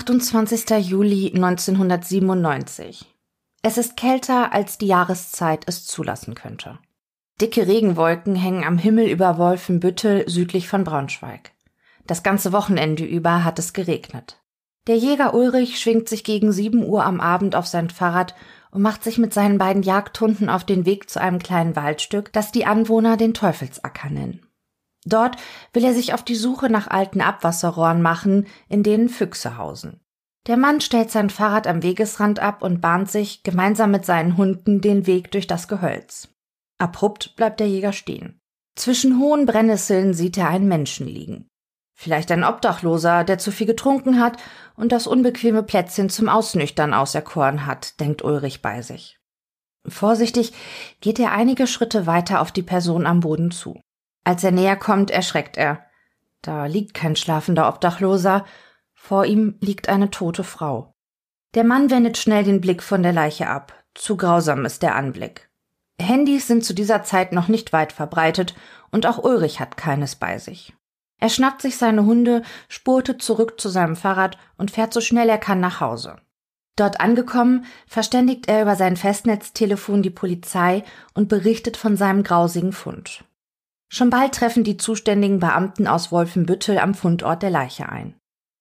Montag, 28. Juli 1997. Es ist kälter, als die Jahreszeit es zulassen könnte. Dicke Regenwolken hängen am Himmel über Wolfenbüttel südlich von Braunschweig. Das ganze Wochenende über hat es geregnet. Der Jäger Ulrich schwingt sich gegen sieben Uhr am Abend auf sein Fahrrad und macht sich mit seinen beiden Jagdhunden auf den Weg zu einem kleinen Waldstück, das die Anwohner den Teufelsacker nennen. Dort will er sich auf die Suche nach alten Abwasserrohren machen, in denen Füchse hausen. Der Mann stellt sein Fahrrad am Wegesrand ab und bahnt sich gemeinsam mit seinen Hunden den Weg durch das Gehölz. Abrupt bleibt der Jäger stehen. Zwischen hohen Brennnesseln sieht er einen Menschen liegen. Vielleicht ein Obdachloser, der zu viel getrunken hat und das unbequeme Plätzchen zum Ausnüchtern auserkoren hat, denkt Ulrich bei sich. Vorsichtig geht er einige Schritte weiter auf die Person am Boden zu. Als er näher kommt, erschreckt er. Da liegt kein schlafender Obdachloser, vor ihm liegt eine tote Frau. Der Mann wendet schnell den Blick von der Leiche ab. Zu grausam ist der Anblick. Handys sind zu dieser Zeit noch nicht weit verbreitet und auch Ulrich hat keines bei sich. Er schnappt sich seine Hunde, spurte zurück zu seinem Fahrrad und fährt so schnell er kann nach Hause. Dort angekommen, verständigt er über sein Festnetztelefon die Polizei und berichtet von seinem grausigen Fund. Schon bald treffen die zuständigen Beamten aus Wolfenbüttel am Fundort der Leiche ein.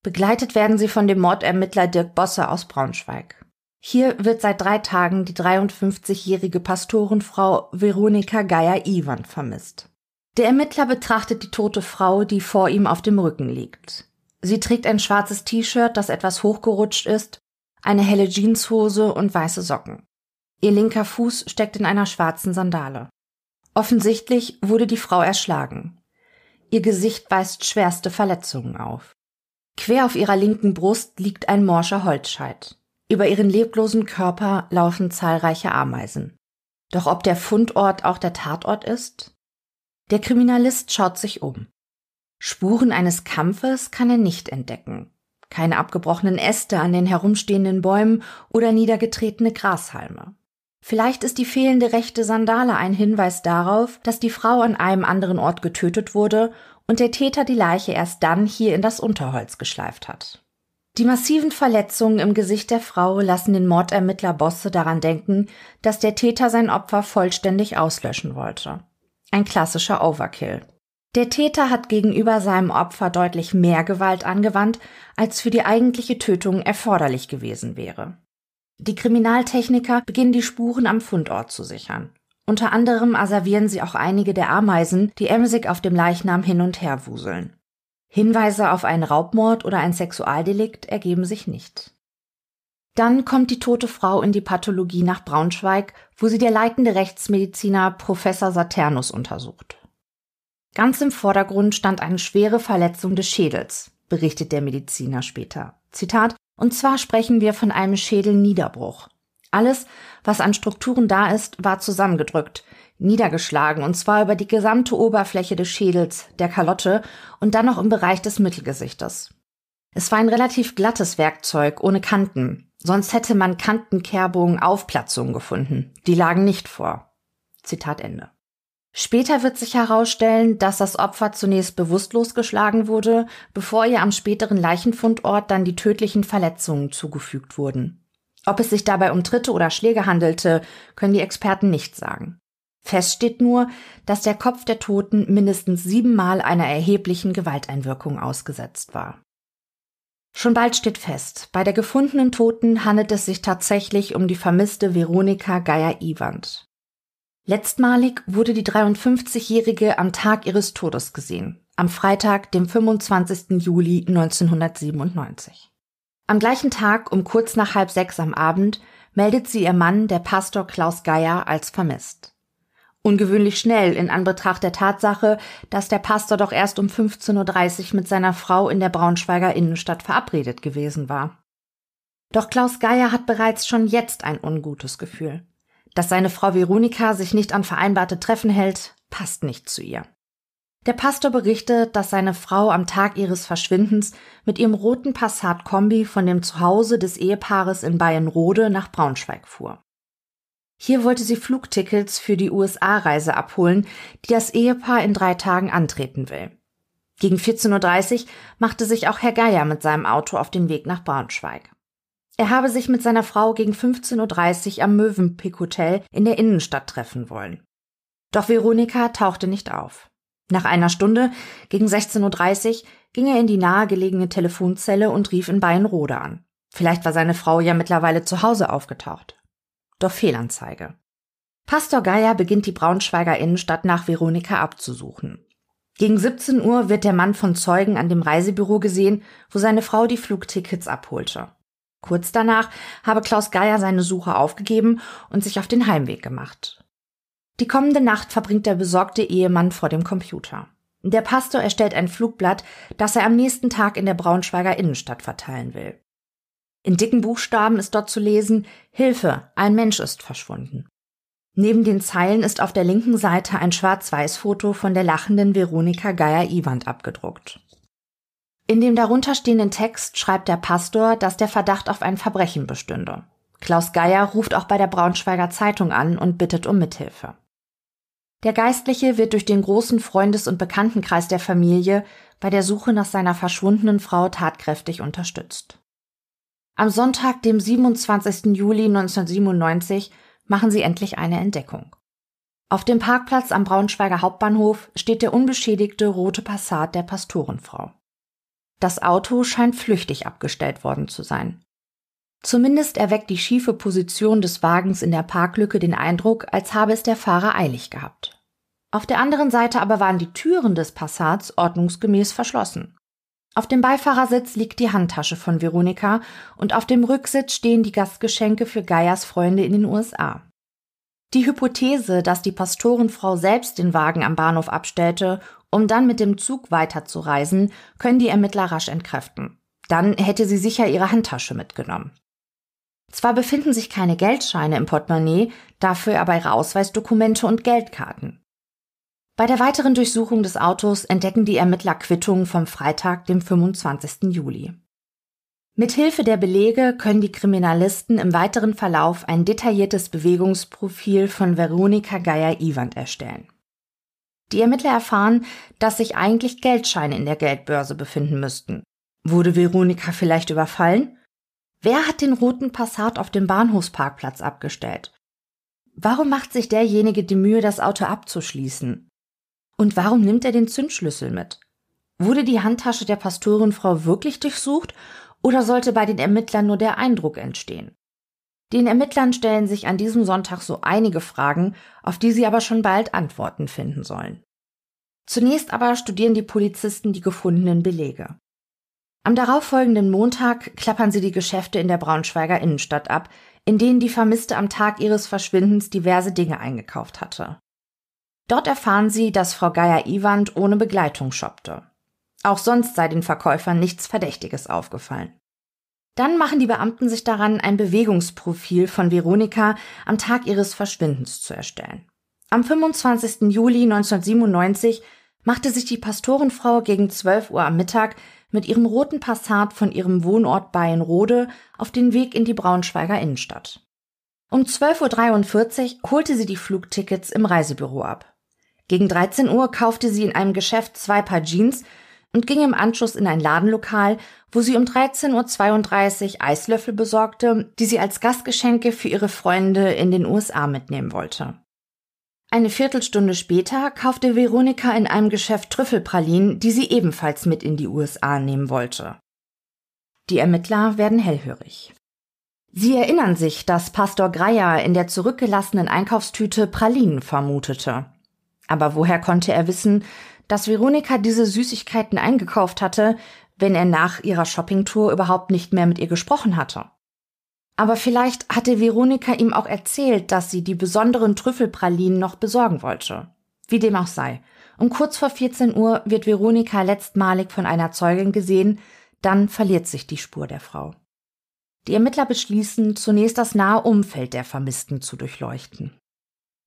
Begleitet werden sie von dem Mordermittler Dirk Bosse aus Braunschweig. Hier wird seit drei Tagen die 53-jährige Pastorenfrau Veronika Geier-Iwan vermisst. Der Ermittler betrachtet die tote Frau, die vor ihm auf dem Rücken liegt. Sie trägt ein schwarzes T-Shirt, das etwas hochgerutscht ist, eine helle Jeanshose und weiße Socken. Ihr linker Fuß steckt in einer schwarzen Sandale. Offensichtlich wurde die Frau erschlagen. Ihr Gesicht weist schwerste Verletzungen auf. Quer auf ihrer linken Brust liegt ein morscher Holzscheit. Über ihren leblosen Körper laufen zahlreiche Ameisen. Doch ob der Fundort auch der Tatort ist? Der Kriminalist schaut sich um. Spuren eines Kampfes kann er nicht entdecken. Keine abgebrochenen Äste an den herumstehenden Bäumen oder niedergetretene Grashalme. Vielleicht ist die fehlende rechte Sandale ein Hinweis darauf, dass die Frau an einem anderen Ort getötet wurde und der Täter die Leiche erst dann hier in das Unterholz geschleift hat. Die massiven Verletzungen im Gesicht der Frau lassen den Mordermittler Bosse daran denken, dass der Täter sein Opfer vollständig auslöschen wollte. Ein klassischer Overkill. Der Täter hat gegenüber seinem Opfer deutlich mehr Gewalt angewandt, als für die eigentliche Tötung erforderlich gewesen wäre. Die Kriminaltechniker beginnen die Spuren am Fundort zu sichern. Unter anderem asservieren sie auch einige der Ameisen, die emsig auf dem Leichnam hin und her wuseln. Hinweise auf einen Raubmord oder ein Sexualdelikt ergeben sich nicht. Dann kommt die tote Frau in die Pathologie nach Braunschweig, wo sie der leitende Rechtsmediziner Professor Saturnus untersucht. Ganz im Vordergrund stand eine schwere Verletzung des Schädels, berichtet der Mediziner später. Zitat, und zwar sprechen wir von einem Schädelniederbruch. Alles, was an Strukturen da ist, war zusammengedrückt, niedergeschlagen, und zwar über die gesamte Oberfläche des Schädels, der Kalotte und dann noch im Bereich des Mittelgesichtes. Es war ein relativ glattes Werkzeug, ohne Kanten, sonst hätte man Kantenkerbungen, Aufplatzungen gefunden. Die lagen nicht vor. Zitat Ende. Später wird sich herausstellen, dass das Opfer zunächst bewusstlos geschlagen wurde, bevor ihr am späteren Leichenfundort dann die tödlichen Verletzungen zugefügt wurden. Ob es sich dabei um Tritte oder Schläge handelte, können die Experten nicht sagen. Fest steht nur, dass der Kopf der Toten mindestens siebenmal einer erheblichen Gewalteinwirkung ausgesetzt war. Schon bald steht fest, bei der gefundenen Toten handelt es sich tatsächlich um die vermisste Veronika Geier-Iwand. Letztmalig wurde die 53-Jährige am Tag ihres Todes gesehen, am Freitag, dem 25. Juli 1997. Am gleichen Tag um kurz nach halb sechs am Abend meldet sie ihr Mann, der Pastor Klaus Geier, als vermisst. Ungewöhnlich schnell in Anbetracht der Tatsache, dass der Pastor doch erst um 15.30 Uhr mit seiner Frau in der Braunschweiger Innenstadt verabredet gewesen war. Doch Klaus Geier hat bereits schon jetzt ein ungutes Gefühl. Dass seine Frau Veronika sich nicht an vereinbarte Treffen hält, passt nicht zu ihr. Der Pastor berichtet, dass seine Frau am Tag ihres Verschwindens mit ihrem roten Passat-Kombi von dem Zuhause des Ehepaares in Bayernrode nach Braunschweig fuhr. Hier wollte sie Flugtickets für die USA-Reise abholen, die das Ehepaar in drei Tagen antreten will. Gegen 14.30 Uhr machte sich auch Herr Geier mit seinem Auto auf den Weg nach Braunschweig. Er habe sich mit seiner Frau gegen 15.30 Uhr am Mövenpick Hotel in der Innenstadt treffen wollen. Doch Veronika tauchte nicht auf. Nach einer Stunde, gegen 16.30 Uhr, ging er in die nahegelegene Telefonzelle und rief in Bayernrode an. Vielleicht war seine Frau ja mittlerweile zu Hause aufgetaucht. Doch Fehlanzeige. Pastor Geier beginnt die Braunschweiger Innenstadt nach Veronika abzusuchen. Gegen 17 Uhr wird der Mann von Zeugen an dem Reisebüro gesehen, wo seine Frau die Flugtickets abholte. Kurz danach habe Klaus Geier seine Suche aufgegeben und sich auf den Heimweg gemacht. Die kommende Nacht verbringt der besorgte Ehemann vor dem Computer. Der Pastor erstellt ein Flugblatt, das er am nächsten Tag in der Braunschweiger Innenstadt verteilen will. In dicken Buchstaben ist dort zu lesen Hilfe, ein Mensch ist verschwunden. Neben den Zeilen ist auf der linken Seite ein Schwarz-Weiß-Foto von der lachenden Veronika Geier-Iwand abgedruckt. In dem darunterstehenden Text schreibt der Pastor, dass der Verdacht auf ein Verbrechen bestünde. Klaus Geier ruft auch bei der Braunschweiger Zeitung an und bittet um Mithilfe. Der Geistliche wird durch den großen Freundes- und Bekanntenkreis der Familie bei der Suche nach seiner verschwundenen Frau tatkräftig unterstützt. Am Sonntag, dem 27. Juli 1997, machen sie endlich eine Entdeckung. Auf dem Parkplatz am Braunschweiger Hauptbahnhof steht der unbeschädigte rote Passat der Pastorenfrau. Das Auto scheint flüchtig abgestellt worden zu sein. Zumindest erweckt die schiefe Position des Wagens in der Parklücke den Eindruck, als habe es der Fahrer eilig gehabt. Auf der anderen Seite aber waren die Türen des Passats ordnungsgemäß verschlossen. Auf dem Beifahrersitz liegt die Handtasche von Veronika und auf dem Rücksitz stehen die Gastgeschenke für Geiers Freunde in den USA. Die Hypothese, dass die Pastorenfrau selbst den Wagen am Bahnhof abstellte, um dann mit dem Zug weiterzureisen, können die Ermittler rasch entkräften. Dann hätte sie sicher ihre Handtasche mitgenommen. Zwar befinden sich keine Geldscheine im Portemonnaie, dafür aber ihre Ausweisdokumente und Geldkarten. Bei der weiteren Durchsuchung des Autos entdecken die Ermittler Quittungen vom Freitag, dem 25. Juli. Mithilfe der Belege können die Kriminalisten im weiteren Verlauf ein detailliertes Bewegungsprofil von Veronika Geier-Iwand erstellen. Die Ermittler erfahren, dass sich eigentlich Geldscheine in der Geldbörse befinden müssten. Wurde Veronika vielleicht überfallen? Wer hat den roten Passat auf dem Bahnhofsparkplatz abgestellt? Warum macht sich derjenige die Mühe, das Auto abzuschließen? Und warum nimmt er den Zündschlüssel mit? Wurde die Handtasche der Pastorenfrau wirklich durchsucht oder sollte bei den Ermittlern nur der Eindruck entstehen? Den Ermittlern stellen sich an diesem Sonntag so einige Fragen, auf die sie aber schon bald Antworten finden sollen. Zunächst aber studieren die Polizisten die gefundenen Belege. Am darauffolgenden Montag klappern sie die Geschäfte in der Braunschweiger Innenstadt ab, in denen die Vermisste am Tag ihres Verschwindens diverse Dinge eingekauft hatte. Dort erfahren sie, dass Frau Geier-Iwand ohne Begleitung shoppte. Auch sonst sei den Verkäufern nichts Verdächtiges aufgefallen. Dann machen die Beamten sich daran, ein Bewegungsprofil von Veronika am Tag ihres Verschwindens zu erstellen. Am 25. Juli 1997 machte sich die Pastorenfrau gegen 12 Uhr am Mittag mit ihrem roten Passat von ihrem Wohnort Bayernrode auf den Weg in die Braunschweiger Innenstadt. Um 12.43 Uhr holte sie die Flugtickets im Reisebüro ab. Gegen 13 Uhr kaufte sie in einem Geschäft zwei Paar Jeans und ging im Anschluss in ein Ladenlokal, wo sie um 13.32 Uhr Eislöffel besorgte, die sie als Gastgeschenke für ihre Freunde in den USA mitnehmen wollte. Eine Viertelstunde später kaufte Veronika in einem Geschäft Trüffelpralinen, die sie ebenfalls mit in die USA nehmen wollte. Die Ermittler werden hellhörig. Sie erinnern sich, dass Pastor Greyer in der zurückgelassenen Einkaufstüte Pralinen vermutete. Aber woher konnte er wissen, dass Veronika diese Süßigkeiten eingekauft hatte, wenn er nach ihrer Shoppingtour überhaupt nicht mehr mit ihr gesprochen hatte. Aber vielleicht hatte Veronika ihm auch erzählt, dass sie die besonderen Trüffelpralinen noch besorgen wollte. Wie dem auch sei. Um kurz vor 14 Uhr wird Veronika letztmalig von einer Zeugin gesehen, dann verliert sich die Spur der Frau. Die Ermittler beschließen, zunächst das nahe Umfeld der Vermissten zu durchleuchten.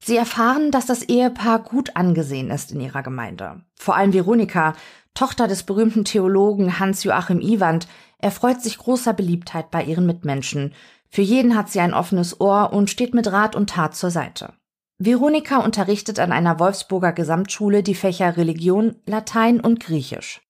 Sie erfahren, dass das Ehepaar gut angesehen ist in ihrer Gemeinde. Vor allem Veronika, Tochter des berühmten Theologen Hans-Joachim Iwand, erfreut sich großer Beliebtheit bei ihren Mitmenschen. Für jeden hat sie ein offenes Ohr und steht mit Rat und Tat zur Seite. Veronika unterrichtet an einer Wolfsburger Gesamtschule die Fächer Religion, Latein und Griechisch.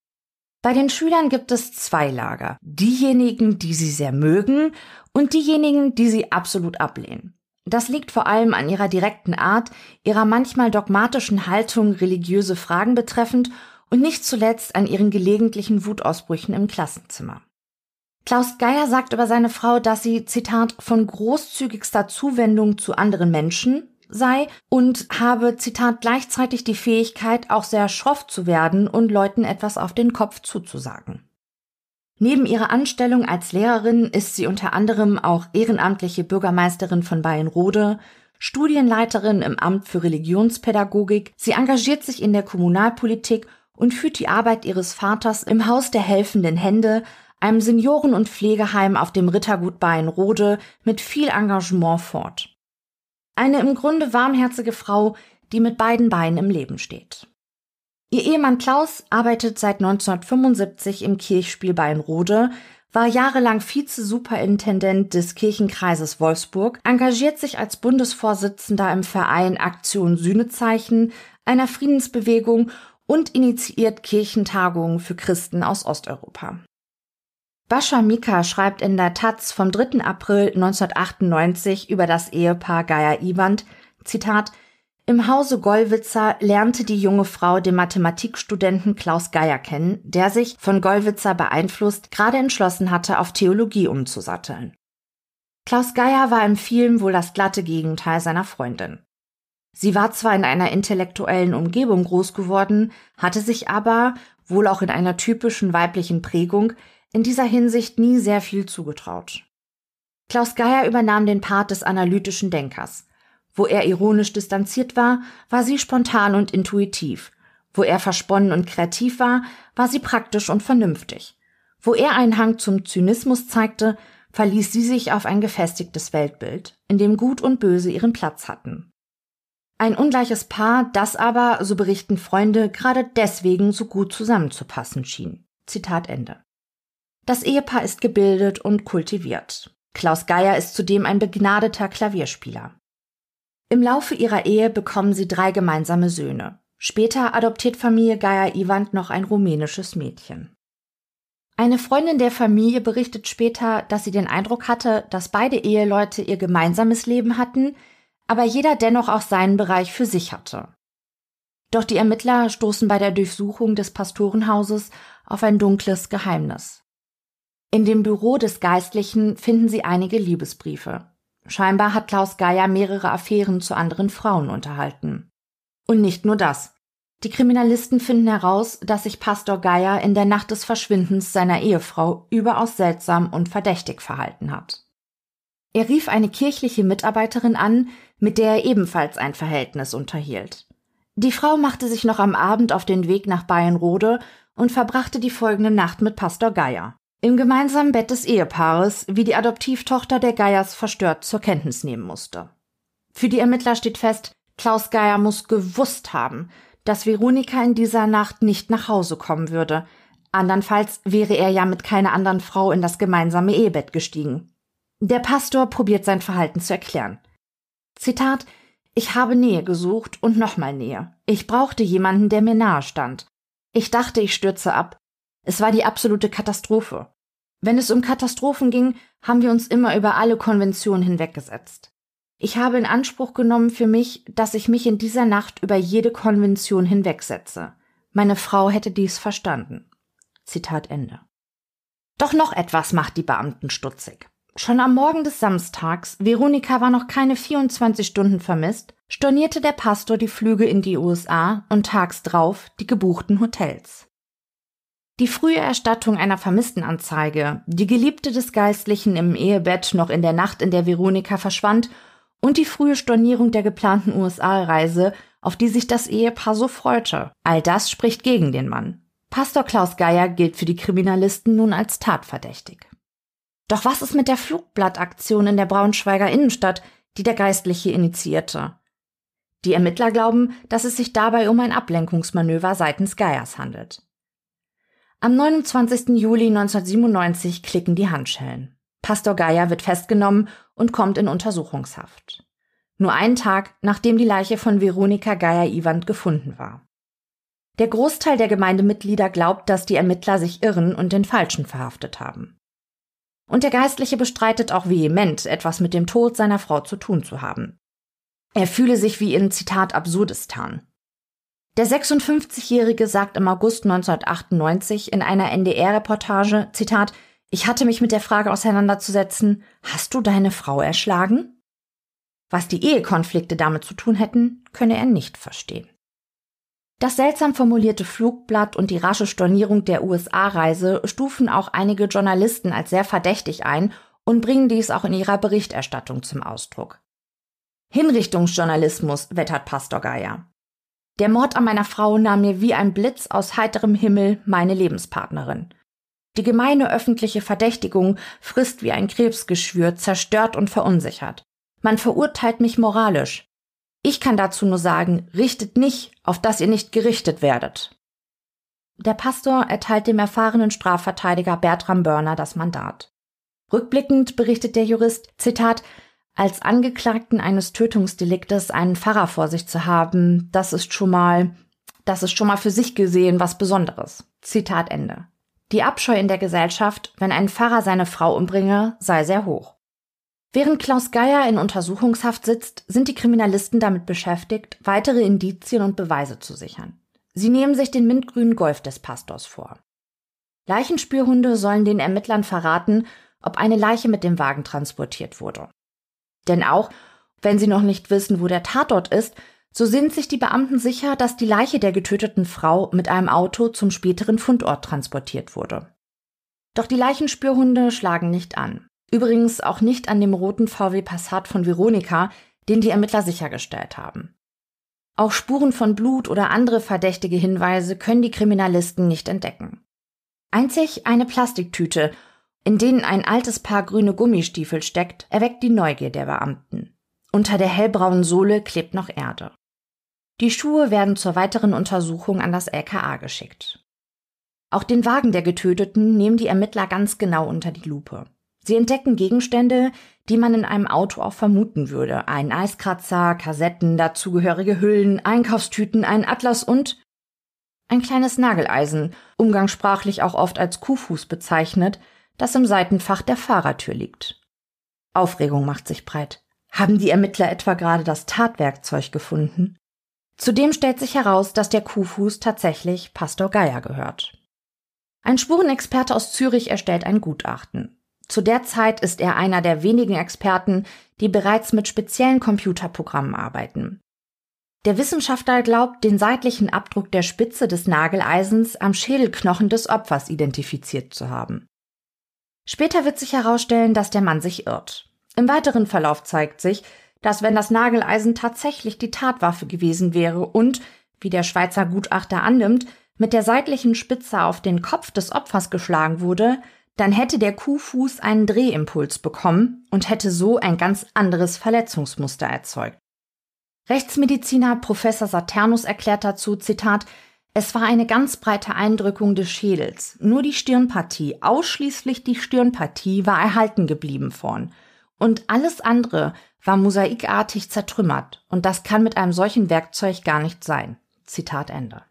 Bei den Schülern gibt es zwei Lager. Diejenigen, die sie sehr mögen und diejenigen, die sie absolut ablehnen. Das liegt vor allem an ihrer direkten Art, ihrer manchmal dogmatischen Haltung religiöse Fragen betreffend und nicht zuletzt an ihren gelegentlichen Wutausbrüchen im Klassenzimmer. Klaus Geier sagt über seine Frau, dass sie, Zitat, von großzügigster Zuwendung zu anderen Menschen sei und habe, Zitat, gleichzeitig die Fähigkeit, auch sehr schroff zu werden und Leuten etwas auf den Kopf zuzusagen. Neben ihrer Anstellung als Lehrerin ist sie unter anderem auch ehrenamtliche Bürgermeisterin von Bayernrode, Studienleiterin im Amt für Religionspädagogik. Sie engagiert sich in der Kommunalpolitik und führt die Arbeit ihres Vaters im Haus der helfenden Hände, einem Senioren- und Pflegeheim auf dem Rittergut Bayernrode, mit viel Engagement fort. Eine im Grunde warmherzige Frau, die mit beiden Beinen im Leben steht. Ihr Ehemann Klaus arbeitet seit 1975 im Kirchspiel Bayernrode, war jahrelang Vize-Superintendent des Kirchenkreises Wolfsburg, engagiert sich als Bundesvorsitzender im Verein Aktion Sühnezeichen, einer Friedensbewegung und initiiert Kirchentagungen für Christen aus Osteuropa. Bascha Mika schreibt in der Taz vom 3. April 1998 über das Ehepaar Geier-Iwand, Zitat, im Hause Gollwitzer lernte die junge Frau den Mathematikstudenten Klaus Geier kennen, der sich, von Gollwitzer beeinflusst, gerade entschlossen hatte, auf Theologie umzusatteln. Klaus Geier war im Film wohl das glatte Gegenteil seiner Freundin. Sie war zwar in einer intellektuellen Umgebung groß geworden, hatte sich aber, wohl auch in einer typischen weiblichen Prägung, in dieser Hinsicht nie sehr viel zugetraut. Klaus Geier übernahm den Part des analytischen Denkers. Wo er ironisch distanziert war, war sie spontan und intuitiv. Wo er versponnen und kreativ war, war sie praktisch und vernünftig. Wo er einen Hang zum Zynismus zeigte, verließ sie sich auf ein gefestigtes Weltbild, in dem Gut und Böse ihren Platz hatten. Ein ungleiches Paar, das aber, so berichten Freunde, gerade deswegen so gut zusammenzupassen schien. Zitat Ende. Das Ehepaar ist gebildet und kultiviert. Klaus Geier ist zudem ein begnadeter Klavierspieler. Im Laufe ihrer Ehe bekommen sie drei gemeinsame Söhne. Später adoptiert Familie Geier-Iwand noch ein rumänisches Mädchen. Eine Freundin der Familie berichtet später, dass sie den Eindruck hatte, dass beide Eheleute ihr gemeinsames Leben hatten, aber jeder dennoch auch seinen Bereich für sich hatte. Doch die Ermittler stoßen bei der Durchsuchung des Pastorenhauses auf ein dunkles Geheimnis. In dem Büro des Geistlichen finden sie einige Liebesbriefe. Scheinbar hat Klaus Geier mehrere Affären zu anderen Frauen unterhalten. Und nicht nur das. Die Kriminalisten finden heraus, dass sich Pastor Geier in der Nacht des Verschwindens seiner Ehefrau überaus seltsam und verdächtig verhalten hat. Er rief eine kirchliche Mitarbeiterin an, mit der er ebenfalls ein Verhältnis unterhielt. Die Frau machte sich noch am Abend auf den Weg nach Bayernrode und verbrachte die folgende Nacht mit Pastor Geier im gemeinsamen Bett des Ehepaares, wie die Adoptivtochter der Geiers verstört zur Kenntnis nehmen musste. Für die Ermittler steht fest, Klaus Geier muss gewusst haben, dass Veronika in dieser Nacht nicht nach Hause kommen würde. Andernfalls wäre er ja mit keiner anderen Frau in das gemeinsame Ehebett gestiegen. Der Pastor probiert sein Verhalten zu erklären. Zitat Ich habe Nähe gesucht und nochmal Nähe. Ich brauchte jemanden, der mir nahe stand. Ich dachte, ich stürze ab. Es war die absolute Katastrophe. Wenn es um Katastrophen ging, haben wir uns immer über alle Konventionen hinweggesetzt. Ich habe in Anspruch genommen für mich, dass ich mich in dieser Nacht über jede Konvention hinwegsetze. Meine Frau hätte dies verstanden. Zitat Ende. Doch noch etwas macht die Beamten stutzig. Schon am Morgen des Samstags, Veronika war noch keine 24 Stunden vermisst, stornierte der Pastor die Flüge in die USA und tags drauf die gebuchten Hotels. Die frühe Erstattung einer Vermisstenanzeige, die Geliebte des Geistlichen im Ehebett noch in der Nacht, in der Veronika verschwand, und die frühe Stornierung der geplanten USA-Reise, auf die sich das Ehepaar so freute. All das spricht gegen den Mann. Pastor Klaus Geier gilt für die Kriminalisten nun als tatverdächtig. Doch was ist mit der Flugblattaktion in der Braunschweiger Innenstadt, die der Geistliche initiierte? Die Ermittler glauben, dass es sich dabei um ein Ablenkungsmanöver seitens Geiers handelt. Am 29. Juli 1997 klicken die Handschellen. Pastor Geier wird festgenommen und kommt in Untersuchungshaft. nur einen Tag nachdem die Leiche von Veronika Geier-Iwand gefunden war. Der Großteil der Gemeindemitglieder glaubt, dass die Ermittler sich irren und den Falschen verhaftet haben. Und der Geistliche bestreitet auch vehement, etwas mit dem Tod seiner Frau zu tun zu haben. Er fühle sich wie in Zitat Absurdistan. Der 56-Jährige sagt im August 1998 in einer NDR-Reportage, Zitat, ich hatte mich mit der Frage auseinanderzusetzen, hast du deine Frau erschlagen? Was die Ehekonflikte damit zu tun hätten, könne er nicht verstehen. Das seltsam formulierte Flugblatt und die rasche Stornierung der USA-Reise stufen auch einige Journalisten als sehr verdächtig ein und bringen dies auch in ihrer Berichterstattung zum Ausdruck. Hinrichtungsjournalismus, wettert Pastor Geier. Der Mord an meiner Frau nahm mir wie ein Blitz aus heiterem Himmel meine Lebenspartnerin. Die gemeine öffentliche Verdächtigung frisst wie ein Krebsgeschwür, zerstört und verunsichert. Man verurteilt mich moralisch. Ich kann dazu nur sagen, richtet nicht, auf dass ihr nicht gerichtet werdet. Der Pastor erteilt dem erfahrenen Strafverteidiger Bertram Börner das Mandat. Rückblickend berichtet der Jurist, Zitat, als Angeklagten eines Tötungsdeliktes einen Pfarrer vor sich zu haben, das ist schon mal, das ist schon mal für sich gesehen was Besonderes. Zitat Ende. Die Abscheu in der Gesellschaft, wenn ein Pfarrer seine Frau umbringe, sei sehr hoch. Während Klaus Geier in Untersuchungshaft sitzt, sind die Kriminalisten damit beschäftigt, weitere Indizien und Beweise zu sichern. Sie nehmen sich den mintgrünen Golf des Pastors vor. Leichenspürhunde sollen den Ermittlern verraten, ob eine Leiche mit dem Wagen transportiert wurde. Denn auch wenn sie noch nicht wissen, wo der Tatort ist, so sind sich die Beamten sicher, dass die Leiche der getöteten Frau mit einem Auto zum späteren Fundort transportiert wurde. Doch die Leichenspürhunde schlagen nicht an. Übrigens auch nicht an dem roten VW Passat von Veronika, den die Ermittler sichergestellt haben. Auch Spuren von Blut oder andere verdächtige Hinweise können die Kriminalisten nicht entdecken. Einzig eine Plastiktüte in denen ein altes Paar grüne Gummistiefel steckt, erweckt die Neugier der Beamten. Unter der hellbraunen Sohle klebt noch Erde. Die Schuhe werden zur weiteren Untersuchung an das LKA geschickt. Auch den Wagen der Getöteten nehmen die Ermittler ganz genau unter die Lupe. Sie entdecken Gegenstände, die man in einem Auto auch vermuten würde. Ein Eiskratzer, Kassetten, dazugehörige Hüllen, Einkaufstüten, ein Atlas und ein kleines Nageleisen, umgangssprachlich auch oft als Kuhfuß bezeichnet, das im Seitenfach der Fahrertür liegt. Aufregung macht sich breit. Haben die Ermittler etwa gerade das Tatwerkzeug gefunden? Zudem stellt sich heraus, dass der Kuhfuß tatsächlich Pastor Geier gehört. Ein Spurenexperte aus Zürich erstellt ein Gutachten. Zu der Zeit ist er einer der wenigen Experten, die bereits mit speziellen Computerprogrammen arbeiten. Der Wissenschaftler glaubt, den seitlichen Abdruck der Spitze des Nageleisens am Schädelknochen des Opfers identifiziert zu haben. Später wird sich herausstellen, dass der Mann sich irrt. Im weiteren Verlauf zeigt sich, dass wenn das Nageleisen tatsächlich die Tatwaffe gewesen wäre und, wie der Schweizer Gutachter annimmt, mit der seitlichen Spitze auf den Kopf des Opfers geschlagen wurde, dann hätte der Kuhfuß einen Drehimpuls bekommen und hätte so ein ganz anderes Verletzungsmuster erzeugt. Rechtsmediziner Professor Saturnus erklärt dazu, Zitat, es war eine ganz breite Eindrückung des Schädels. Nur die Stirnpartie, ausschließlich die Stirnpartie war erhalten geblieben vorn. Und alles andere war mosaikartig zertrümmert. Und das kann mit einem solchen Werkzeug gar nicht sein. Zitat Ende.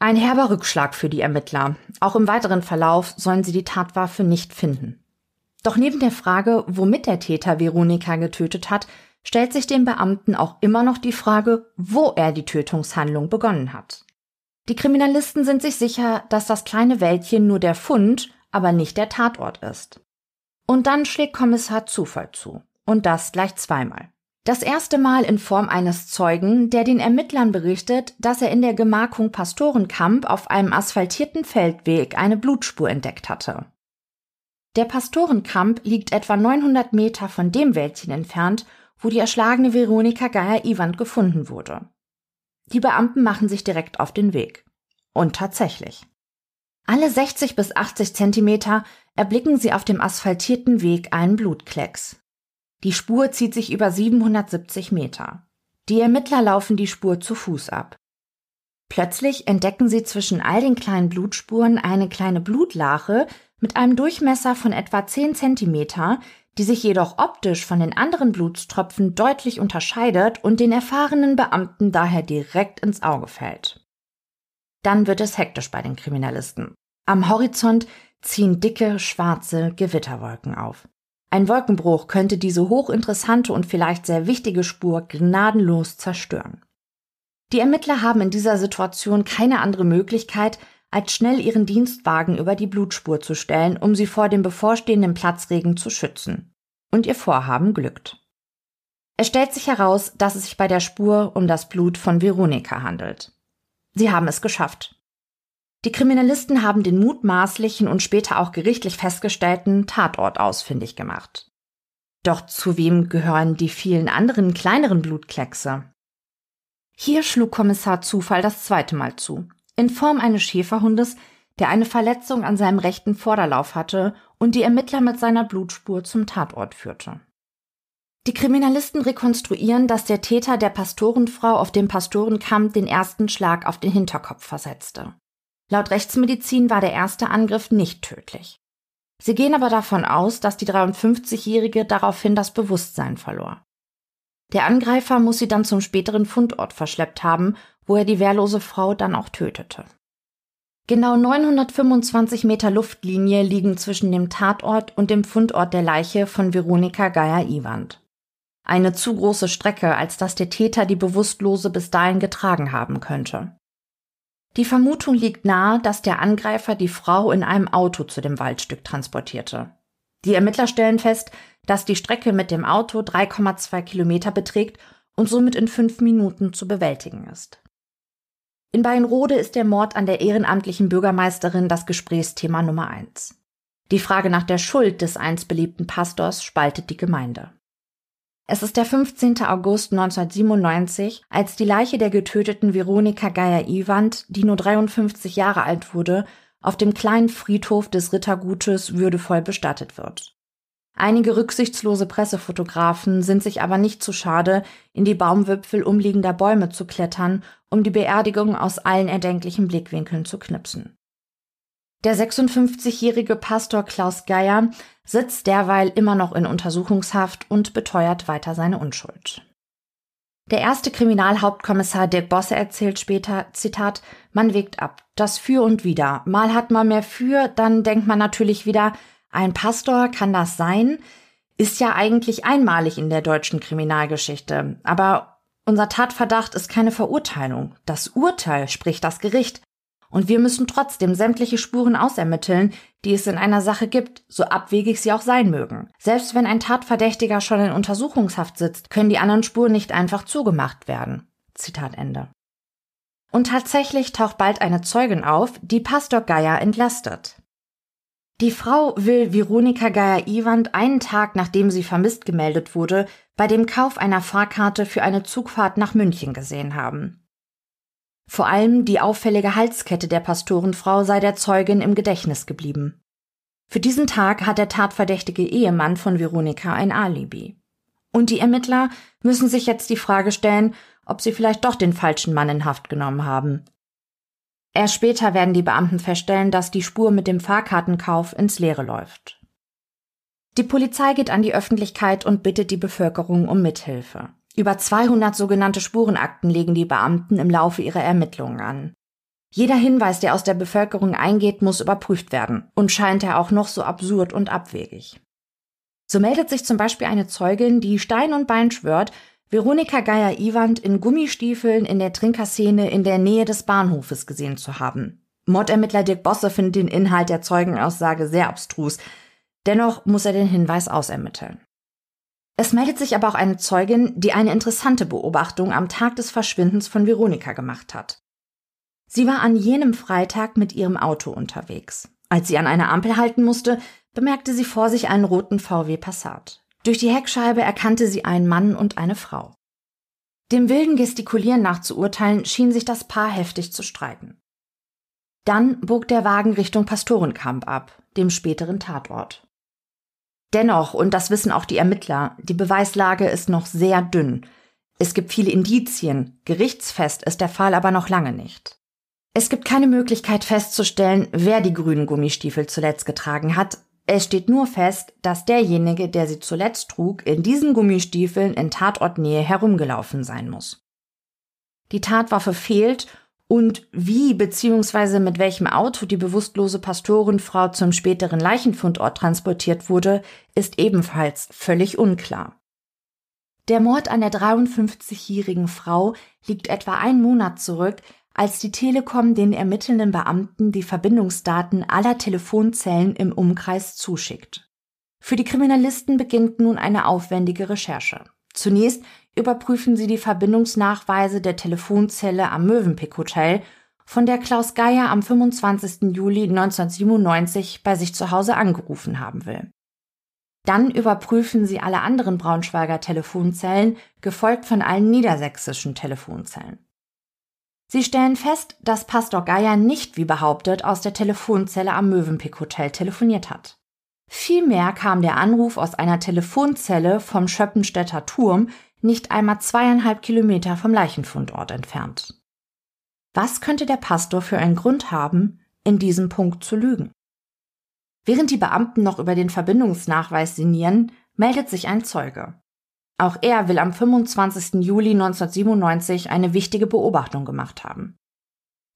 Ein herber Rückschlag für die Ermittler. Auch im weiteren Verlauf sollen sie die Tatwaffe nicht finden. Doch neben der Frage, womit der Täter Veronika getötet hat, stellt sich dem Beamten auch immer noch die Frage, wo er die Tötungshandlung begonnen hat. Die Kriminalisten sind sich sicher, dass das kleine Wäldchen nur der Fund, aber nicht der Tatort ist. Und dann schlägt Kommissar Zufall zu. Und das gleich zweimal. Das erste Mal in Form eines Zeugen, der den Ermittlern berichtet, dass er in der Gemarkung Pastorenkamp auf einem asphaltierten Feldweg eine Blutspur entdeckt hatte. Der Pastorenkamp liegt etwa 900 Meter von dem Wäldchen entfernt, wo die erschlagene Veronika Geier-Iwand gefunden wurde. Die Beamten machen sich direkt auf den Weg. Und tatsächlich. Alle 60 bis 80 Zentimeter erblicken sie auf dem asphaltierten Weg einen Blutklecks. Die Spur zieht sich über 770 Meter. Die Ermittler laufen die Spur zu Fuß ab. Plötzlich entdecken sie zwischen all den kleinen Blutspuren eine kleine Blutlache mit einem Durchmesser von etwa 10 Zentimeter, die sich jedoch optisch von den anderen Blutstropfen deutlich unterscheidet und den erfahrenen Beamten daher direkt ins Auge fällt. Dann wird es hektisch bei den Kriminalisten. Am Horizont ziehen dicke, schwarze Gewitterwolken auf. Ein Wolkenbruch könnte diese hochinteressante und vielleicht sehr wichtige Spur gnadenlos zerstören. Die Ermittler haben in dieser Situation keine andere Möglichkeit, als schnell ihren Dienstwagen über die Blutspur zu stellen, um sie vor dem bevorstehenden Platzregen zu schützen. Und ihr Vorhaben glückt. Es stellt sich heraus, dass es sich bei der Spur um das Blut von Veronika handelt. Sie haben es geschafft. Die Kriminalisten haben den mutmaßlichen und später auch gerichtlich festgestellten Tatort ausfindig gemacht. Doch zu wem gehören die vielen anderen kleineren Blutkleckse? Hier schlug Kommissar Zufall das zweite Mal zu in Form eines Schäferhundes, der eine Verletzung an seinem rechten Vorderlauf hatte und die Ermittler mit seiner Blutspur zum Tatort führte. Die Kriminalisten rekonstruieren, dass der Täter der Pastorenfrau auf dem Pastorenkamm den ersten Schlag auf den Hinterkopf versetzte. Laut Rechtsmedizin war der erste Angriff nicht tödlich. Sie gehen aber davon aus, dass die 53-Jährige daraufhin das Bewusstsein verlor. Der Angreifer muss sie dann zum späteren Fundort verschleppt haben wo er die wehrlose Frau dann auch tötete. Genau 925 Meter Luftlinie liegen zwischen dem Tatort und dem Fundort der Leiche von Veronika Geier-Iwand. Eine zu große Strecke, als dass der Täter die Bewusstlose bis dahin getragen haben könnte. Die Vermutung liegt nahe, dass der Angreifer die Frau in einem Auto zu dem Waldstück transportierte. Die Ermittler stellen fest, dass die Strecke mit dem Auto 3,2 Kilometer beträgt und somit in fünf Minuten zu bewältigen ist. In Bayernrode ist der Mord an der ehrenamtlichen Bürgermeisterin das Gesprächsthema Nummer eins. Die Frage nach der Schuld des einst beliebten Pastors spaltet die Gemeinde. Es ist der 15. August 1997, als die Leiche der getöteten Veronika Geier-Iwand, die nur 53 Jahre alt wurde, auf dem kleinen Friedhof des Rittergutes würdevoll bestattet wird. Einige rücksichtslose Pressefotografen sind sich aber nicht zu schade, in die Baumwipfel umliegender Bäume zu klettern, um die Beerdigung aus allen erdenklichen Blickwinkeln zu knipsen. Der 56-jährige Pastor Klaus Geier sitzt derweil immer noch in Untersuchungshaft und beteuert weiter seine Unschuld. Der erste Kriminalhauptkommissar Dirk Bosse erzählt später, Zitat, man wägt ab, das für und wider. Mal hat man mehr für, dann denkt man natürlich wieder, ein Pastor kann das sein, ist ja eigentlich einmalig in der deutschen Kriminalgeschichte. Aber unser Tatverdacht ist keine Verurteilung. Das Urteil spricht das Gericht. Und wir müssen trotzdem sämtliche Spuren ausermitteln, die es in einer Sache gibt, so abwegig sie auch sein mögen. Selbst wenn ein Tatverdächtiger schon in Untersuchungshaft sitzt, können die anderen Spuren nicht einfach zugemacht werden. Zitat Ende. Und tatsächlich taucht bald eine Zeugin auf, die Pastor Geier entlastet. Die Frau will Veronika Geier-Iwand einen Tag nachdem sie vermisst gemeldet wurde, bei dem Kauf einer Fahrkarte für eine Zugfahrt nach München gesehen haben. Vor allem die auffällige Halskette der Pastorenfrau sei der Zeugin im Gedächtnis geblieben. Für diesen Tag hat der tatverdächtige Ehemann von Veronika ein Alibi. Und die Ermittler müssen sich jetzt die Frage stellen, ob sie vielleicht doch den falschen Mann in Haft genommen haben. Erst später werden die Beamten feststellen, dass die Spur mit dem Fahrkartenkauf ins Leere läuft. Die Polizei geht an die Öffentlichkeit und bittet die Bevölkerung um Mithilfe. Über 200 sogenannte Spurenakten legen die Beamten im Laufe ihrer Ermittlungen an. Jeder Hinweis, der aus der Bevölkerung eingeht, muss überprüft werden und scheint er auch noch so absurd und abwegig. So meldet sich zum Beispiel eine Zeugin, die Stein und Bein schwört, Veronika Geier-Iwand in Gummistiefeln in der Trinkerszene in der Nähe des Bahnhofes gesehen zu haben. Mordermittler Dirk Bosse findet den Inhalt der Zeugenaussage sehr abstrus. Dennoch muss er den Hinweis ausermitteln. Es meldet sich aber auch eine Zeugin, die eine interessante Beobachtung am Tag des Verschwindens von Veronika gemacht hat. Sie war an jenem Freitag mit ihrem Auto unterwegs. Als sie an einer Ampel halten musste, bemerkte sie vor sich einen roten VW Passat. Durch die Heckscheibe erkannte sie einen Mann und eine Frau. Dem wilden Gestikulieren nach zu urteilen, schien sich das Paar heftig zu streiten. Dann bog der Wagen Richtung Pastorenkamp ab, dem späteren Tatort. Dennoch, und das wissen auch die Ermittler, die Beweislage ist noch sehr dünn. Es gibt viele Indizien, gerichtsfest ist der Fall aber noch lange nicht. Es gibt keine Möglichkeit festzustellen, wer die grünen Gummistiefel zuletzt getragen hat, Es steht nur fest, dass derjenige, der sie zuletzt trug, in diesen Gummistiefeln in Tatortnähe herumgelaufen sein muss. Die Tatwaffe fehlt und wie bzw. mit welchem Auto die bewusstlose Pastorenfrau zum späteren Leichenfundort transportiert wurde, ist ebenfalls völlig unklar. Der Mord an der 53-jährigen Frau liegt etwa einen Monat zurück, als die Telekom den ermittelnden Beamten die Verbindungsdaten aller Telefonzellen im Umkreis zuschickt. Für die Kriminalisten beginnt nun eine aufwendige Recherche. Zunächst überprüfen sie die Verbindungsnachweise der Telefonzelle am Mövenpick Hotel, von der Klaus Geier am 25. Juli 1997 bei sich zu Hause angerufen haben will. Dann überprüfen sie alle anderen Braunschweiger Telefonzellen, gefolgt von allen niedersächsischen Telefonzellen. Sie stellen fest, dass Pastor Geier nicht, wie behauptet, aus der Telefonzelle am Mövenpick Hotel telefoniert hat. Vielmehr kam der Anruf aus einer Telefonzelle vom Schöppenstädter Turm, nicht einmal zweieinhalb Kilometer vom Leichenfundort entfernt. Was könnte der Pastor für einen Grund haben, in diesem Punkt zu lügen? Während die Beamten noch über den Verbindungsnachweis sinnieren, meldet sich ein Zeuge. Auch er will am 25. Juli 1997 eine wichtige Beobachtung gemacht haben.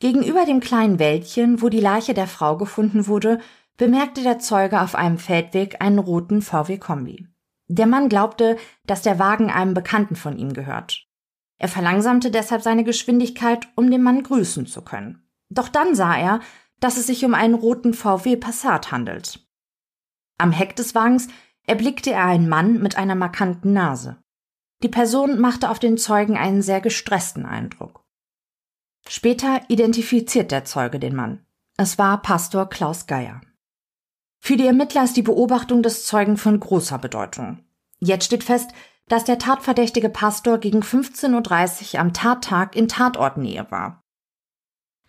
Gegenüber dem kleinen Wäldchen, wo die Leiche der Frau gefunden wurde, bemerkte der Zeuge auf einem Feldweg einen roten VW-Kombi. Der Mann glaubte, dass der Wagen einem Bekannten von ihm gehört. Er verlangsamte deshalb seine Geschwindigkeit, um den Mann grüßen zu können. Doch dann sah er, dass es sich um einen roten VW Passat handelt. Am Heck des Wagens erblickte er einen Mann mit einer markanten Nase. Die Person machte auf den Zeugen einen sehr gestressten Eindruck. Später identifiziert der Zeuge den Mann. Es war Pastor Klaus Geier. Für die Ermittler ist die Beobachtung des Zeugen von großer Bedeutung. Jetzt steht fest, dass der tatverdächtige Pastor gegen 15.30 Uhr am Tattag in Tatortnähe war.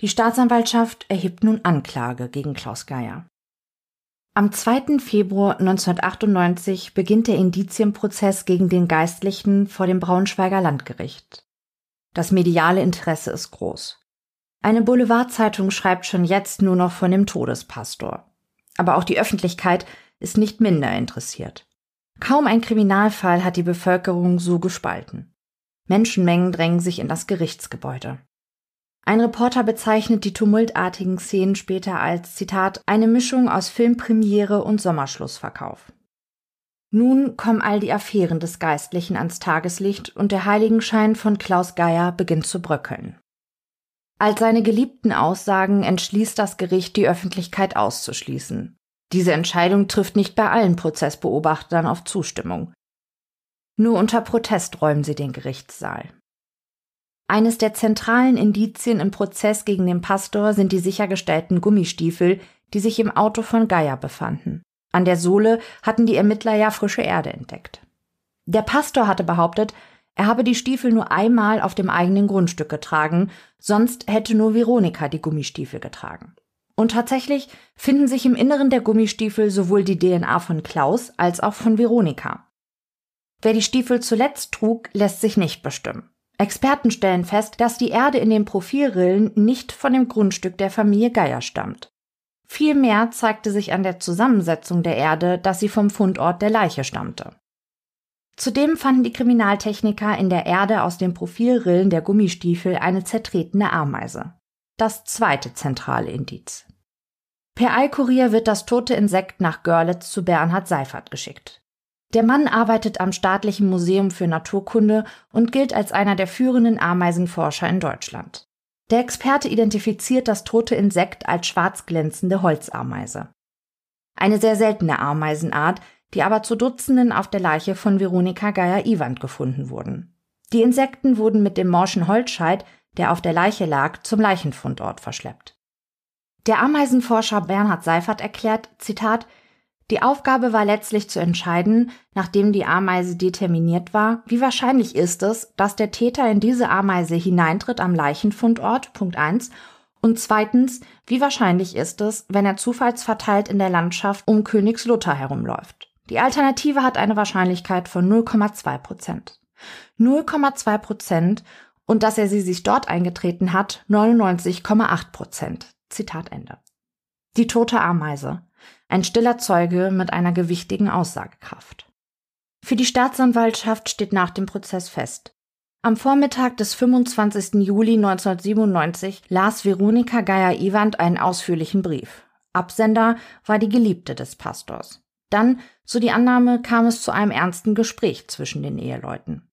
Die Staatsanwaltschaft erhebt nun Anklage gegen Klaus Geier. Am 2. Februar 1998 beginnt der Indizienprozess gegen den Geistlichen vor dem Braunschweiger Landgericht. Das mediale Interesse ist groß. Eine Boulevardzeitung schreibt schon jetzt nur noch von dem Todespastor. Aber auch die Öffentlichkeit ist nicht minder interessiert. Kaum ein Kriminalfall hat die Bevölkerung so gespalten. Menschenmengen drängen sich in das Gerichtsgebäude. Ein Reporter bezeichnet die tumultartigen Szenen später als Zitat eine Mischung aus Filmpremiere und Sommerschlussverkauf. Nun kommen all die Affären des Geistlichen ans Tageslicht und der Heiligenschein von Klaus Geier beginnt zu bröckeln. Als seine geliebten Aussagen entschließt das Gericht, die Öffentlichkeit auszuschließen. Diese Entscheidung trifft nicht bei allen Prozessbeobachtern auf Zustimmung. Nur unter Protest räumen sie den Gerichtssaal. Eines der zentralen Indizien im Prozess gegen den Pastor sind die sichergestellten Gummistiefel, die sich im Auto von Geier befanden. An der Sohle hatten die Ermittler ja frische Erde entdeckt. Der Pastor hatte behauptet, er habe die Stiefel nur einmal auf dem eigenen Grundstück getragen, sonst hätte nur Veronika die Gummistiefel getragen. Und tatsächlich finden sich im Inneren der Gummistiefel sowohl die DNA von Klaus als auch von Veronika. Wer die Stiefel zuletzt trug, lässt sich nicht bestimmen. Experten stellen fest, dass die Erde in den Profilrillen nicht von dem Grundstück der Familie Geier stammt. Vielmehr zeigte sich an der Zusammensetzung der Erde, dass sie vom Fundort der Leiche stammte. Zudem fanden die Kriminaltechniker in der Erde aus den Profilrillen der Gummistiefel eine zertretene Ameise. Das zweite zentrale Indiz. Per Eilkurier wird das tote Insekt nach Görlitz zu Bernhard Seifert geschickt. Der Mann arbeitet am Staatlichen Museum für Naturkunde und gilt als einer der führenden Ameisenforscher in Deutschland. Der Experte identifiziert das tote Insekt als schwarz glänzende Holzameise. Eine sehr seltene Ameisenart, die aber zu Dutzenden auf der Leiche von Veronika Geier-Iwand gefunden wurden. Die Insekten wurden mit dem morschen Holzscheit, der auf der Leiche lag, zum Leichenfundort verschleppt. Der Ameisenforscher Bernhard Seifert erklärt, Zitat, die Aufgabe war letztlich zu entscheiden, nachdem die Ameise determiniert war, wie wahrscheinlich ist es, dass der Täter in diese Ameise hineintritt am Leichenfundort, Punkt 1, und zweitens, wie wahrscheinlich ist es, wenn er zufallsverteilt in der Landschaft um Königslutter herumläuft. Die Alternative hat eine Wahrscheinlichkeit von 0,2 Prozent. 0,2 Prozent und dass er sie sich dort eingetreten hat, 99,8 Prozent. Zitat Ende. Die tote Ameise. Ein stiller Zeuge mit einer gewichtigen Aussagekraft. Für die Staatsanwaltschaft steht nach dem Prozess fest. Am Vormittag des 25. Juli 1997 las Veronika Geier-Ewand einen ausführlichen Brief. Absender war die Geliebte des Pastors. Dann, so die Annahme, kam es zu einem ernsten Gespräch zwischen den Eheleuten.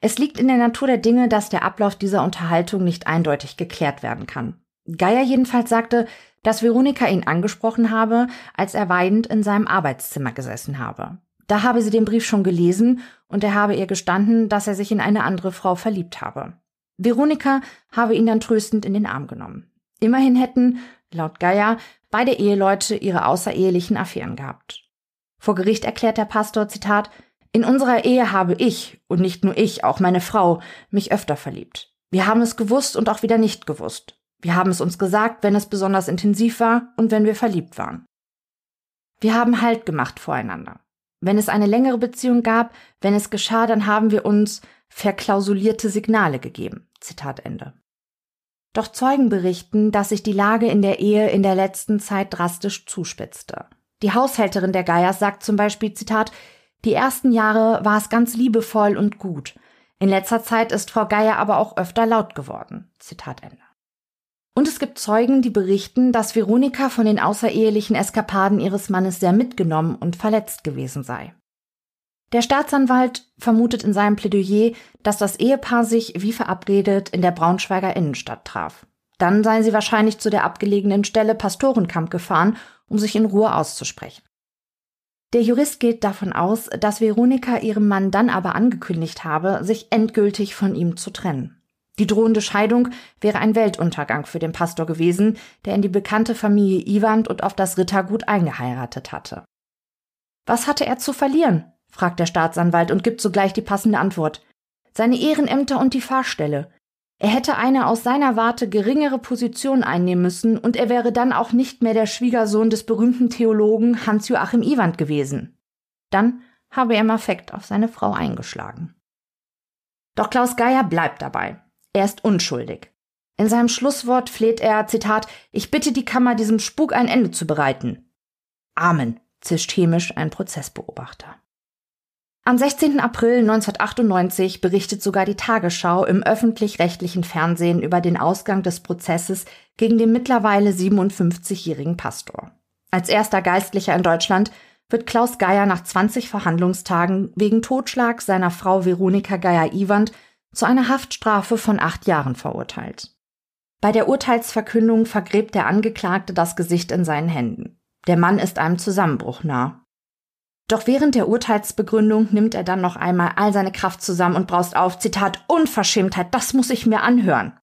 Es liegt in der Natur der Dinge, dass der Ablauf dieser Unterhaltung nicht eindeutig geklärt werden kann. Geier jedenfalls sagte, dass Veronika ihn angesprochen habe, als er weinend in seinem Arbeitszimmer gesessen habe. Da habe sie den Brief schon gelesen und er habe ihr gestanden, dass er sich in eine andere Frau verliebt habe. Veronika habe ihn dann tröstend in den Arm genommen. Immerhin hätten, laut Geier, beide Eheleute ihre außerehelichen Affären gehabt. Vor Gericht erklärt der Pastor, Zitat, in unserer Ehe habe ich, und nicht nur ich, auch meine Frau, mich öfter verliebt. Wir haben es gewusst und auch wieder nicht gewusst. Wir haben es uns gesagt, wenn es besonders intensiv war und wenn wir verliebt waren. Wir haben Halt gemacht voreinander. Wenn es eine längere Beziehung gab, wenn es geschah, dann haben wir uns verklausulierte Signale gegeben. Zitat Ende. Doch Zeugen berichten, dass sich die Lage in der Ehe in der letzten Zeit drastisch zuspitzte. Die Haushälterin der Geiers sagt zum Beispiel, Zitat, die ersten Jahre war es ganz liebevoll und gut. In letzter Zeit ist Frau Geier aber auch öfter laut geworden. Zitat Ende. Und es gibt Zeugen, die berichten, dass Veronika von den außerehelichen Eskapaden ihres Mannes sehr mitgenommen und verletzt gewesen sei. Der Staatsanwalt vermutet in seinem Plädoyer, dass das Ehepaar sich wie verabredet in der Braunschweiger Innenstadt traf. Dann seien sie wahrscheinlich zu der abgelegenen Stelle Pastorenkamp gefahren, um sich in Ruhe auszusprechen. Der Jurist geht davon aus, dass Veronika ihrem Mann dann aber angekündigt habe, sich endgültig von ihm zu trennen. Die drohende Scheidung wäre ein Weltuntergang für den Pastor gewesen, der in die bekannte Familie Iwand und auf das Rittergut eingeheiratet hatte. Was hatte er zu verlieren? fragt der Staatsanwalt und gibt sogleich die passende Antwort. Seine Ehrenämter und die Fahrstelle. Er hätte eine aus seiner Warte geringere Position einnehmen müssen und er wäre dann auch nicht mehr der Schwiegersohn des berühmten Theologen Hans-Joachim Iwand gewesen. Dann habe er im Affekt auf seine Frau eingeschlagen. Doch Klaus Geier bleibt dabei. Er ist unschuldig. In seinem Schlusswort fleht er, Zitat, ich bitte die Kammer, diesem Spuk ein Ende zu bereiten. Amen, zischt chemisch ein Prozessbeobachter. Am 16. April 1998 berichtet sogar die Tagesschau im öffentlich-rechtlichen Fernsehen über den Ausgang des Prozesses gegen den mittlerweile 57-jährigen Pastor. Als erster Geistlicher in Deutschland wird Klaus Geier nach 20 Verhandlungstagen wegen Totschlag seiner Frau Veronika Geier-Iwand zu einer Haftstrafe von acht Jahren verurteilt. Bei der Urteilsverkündung vergräbt der Angeklagte das Gesicht in seinen Händen. Der Mann ist einem Zusammenbruch nah. Doch während der Urteilsbegründung nimmt er dann noch einmal all seine Kraft zusammen und braust auf, Zitat, Unverschämtheit, das muss ich mir anhören.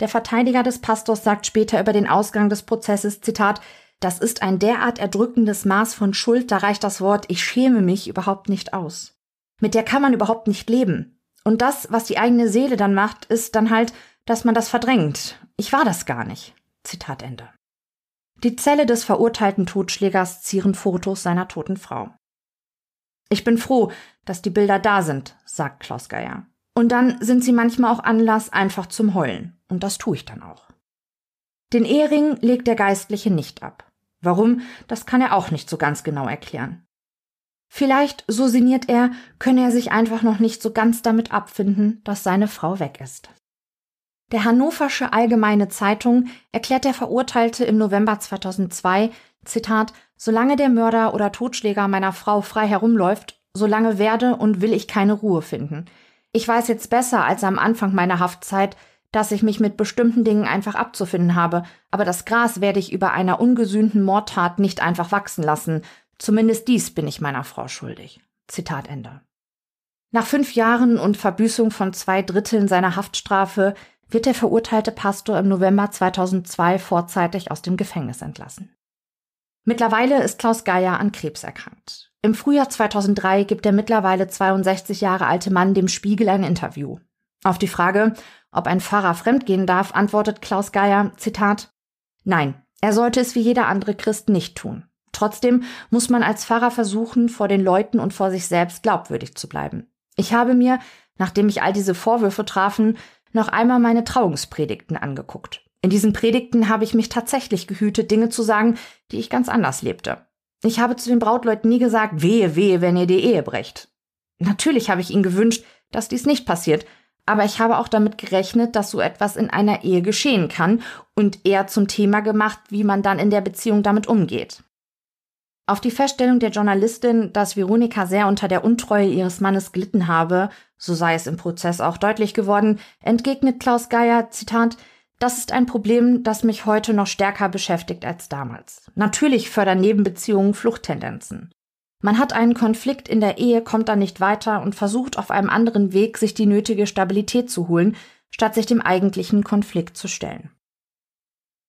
Der Verteidiger des Pastors sagt später über den Ausgang des Prozesses, Zitat, das ist ein derart erdrückendes Maß von Schuld, da reicht das Wort ich schäme mich überhaupt nicht aus. Mit der kann man überhaupt nicht leben. Und das, was die eigene Seele dann macht, ist dann halt, dass man das verdrängt. Ich war das gar nicht. Zitat Ende. Die Zelle des verurteilten Totschlägers zieren Fotos seiner toten Frau. Ich bin froh, dass die Bilder da sind, sagt Klaus Geier. Und dann sind sie manchmal auch Anlass einfach zum Heulen. Und das tue ich dann auch. Den Ehering legt der Geistliche nicht ab. Warum, das kann er auch nicht so ganz genau erklären. Vielleicht, so sinniert er, könne er sich einfach noch nicht so ganz damit abfinden, dass seine Frau weg ist. Der Hannoversche Allgemeine Zeitung erklärt der Verurteilte im November 2002, Zitat, solange der Mörder oder Totschläger meiner Frau frei herumläuft, solange werde und will ich keine Ruhe finden. Ich weiß jetzt besser als am Anfang meiner Haftzeit, dass ich mich mit bestimmten Dingen einfach abzufinden habe, aber das Gras werde ich über einer ungesühnten Mordtat nicht einfach wachsen lassen, Zumindest dies bin ich meiner Frau schuldig. Zitat Ende. Nach fünf Jahren und Verbüßung von zwei Dritteln seiner Haftstrafe wird der verurteilte Pastor im November 2002 vorzeitig aus dem Gefängnis entlassen. Mittlerweile ist Klaus Geier an Krebs erkrankt. Im Frühjahr 2003 gibt der mittlerweile 62 Jahre alte Mann dem Spiegel ein Interview. Auf die Frage, ob ein Pfarrer fremdgehen darf, antwortet Klaus Geier, Zitat, Nein, er sollte es wie jeder andere Christ nicht tun. Trotzdem muss man als Pfarrer versuchen, vor den Leuten und vor sich selbst glaubwürdig zu bleiben. Ich habe mir, nachdem mich all diese Vorwürfe trafen, noch einmal meine Trauungspredigten angeguckt. In diesen Predigten habe ich mich tatsächlich gehütet, Dinge zu sagen, die ich ganz anders lebte. Ich habe zu den Brautleuten nie gesagt, wehe, wehe, wenn ihr die Ehe brecht. Natürlich habe ich ihnen gewünscht, dass dies nicht passiert, aber ich habe auch damit gerechnet, dass so etwas in einer Ehe geschehen kann und eher zum Thema gemacht, wie man dann in der Beziehung damit umgeht. Auf die Feststellung der Journalistin, dass Veronika sehr unter der Untreue ihres Mannes gelitten habe, so sei es im Prozess auch deutlich geworden, entgegnet Klaus Geier, Zitat, das ist ein Problem, das mich heute noch stärker beschäftigt als damals. Natürlich fördern Nebenbeziehungen Fluchttendenzen. Man hat einen Konflikt in der Ehe, kommt dann nicht weiter und versucht auf einem anderen Weg, sich die nötige Stabilität zu holen, statt sich dem eigentlichen Konflikt zu stellen.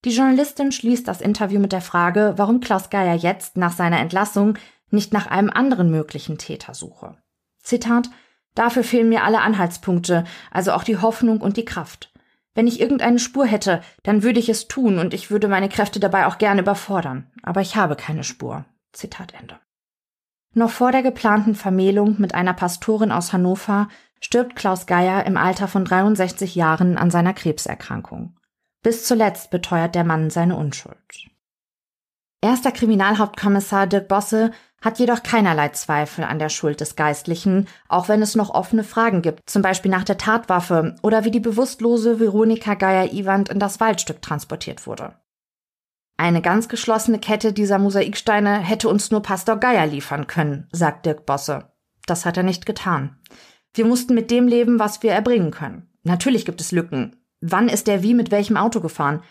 Die Journalistin schließt das Interview mit der Frage, warum Klaus Geier jetzt nach seiner Entlassung nicht nach einem anderen möglichen Täter suche. Zitat Dafür fehlen mir alle Anhaltspunkte, also auch die Hoffnung und die Kraft. Wenn ich irgendeine Spur hätte, dann würde ich es tun und ich würde meine Kräfte dabei auch gerne überfordern. Aber ich habe keine Spur. Zitat Ende. Noch vor der geplanten Vermählung mit einer Pastorin aus Hannover stirbt Klaus Geier im Alter von 63 Jahren an seiner Krebserkrankung. Bis zuletzt beteuert der Mann seine Unschuld. Erster Kriminalhauptkommissar Dirk Bosse hat jedoch keinerlei Zweifel an der Schuld des Geistlichen, auch wenn es noch offene Fragen gibt, zum Beispiel nach der Tatwaffe oder wie die bewusstlose Veronika Geier-Iwand in das Waldstück transportiert wurde. Eine ganz geschlossene Kette dieser Mosaiksteine hätte uns nur Pastor Geier liefern können, sagt Dirk Bosse. Das hat er nicht getan. Wir mussten mit dem leben, was wir erbringen können. Natürlich gibt es Lücken. Wann ist der wie mit welchem Auto gefahren?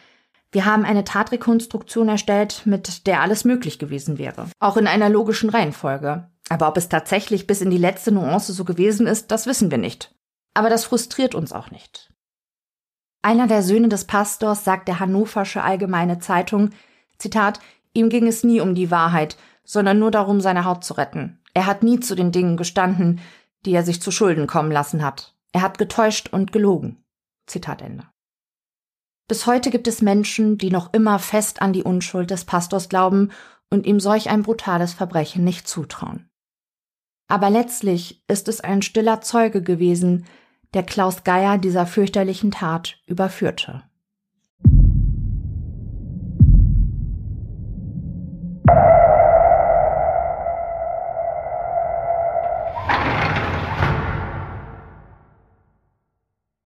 Wir haben eine Tatrekonstruktion erstellt, mit der alles möglich gewesen wäre. Auch in einer logischen Reihenfolge. Aber ob es tatsächlich bis in die letzte Nuance so gewesen ist, das wissen wir nicht. Aber das frustriert uns auch nicht. Einer der Söhne des Pastors sagt der Hannoversche Allgemeine Zeitung, Zitat, ihm ging es nie um die Wahrheit, sondern nur darum, seine Haut zu retten. Er hat nie zu den Dingen gestanden, die er sich zu Schulden kommen lassen hat. Er hat getäuscht und gelogen. Zitat Ende. Bis heute gibt es Menschen, die noch immer fest an die Unschuld des Pastors glauben und ihm solch ein brutales Verbrechen nicht zutrauen. Aber letztlich ist es ein stiller Zeuge gewesen, der Klaus Geier dieser fürchterlichen Tat überführte.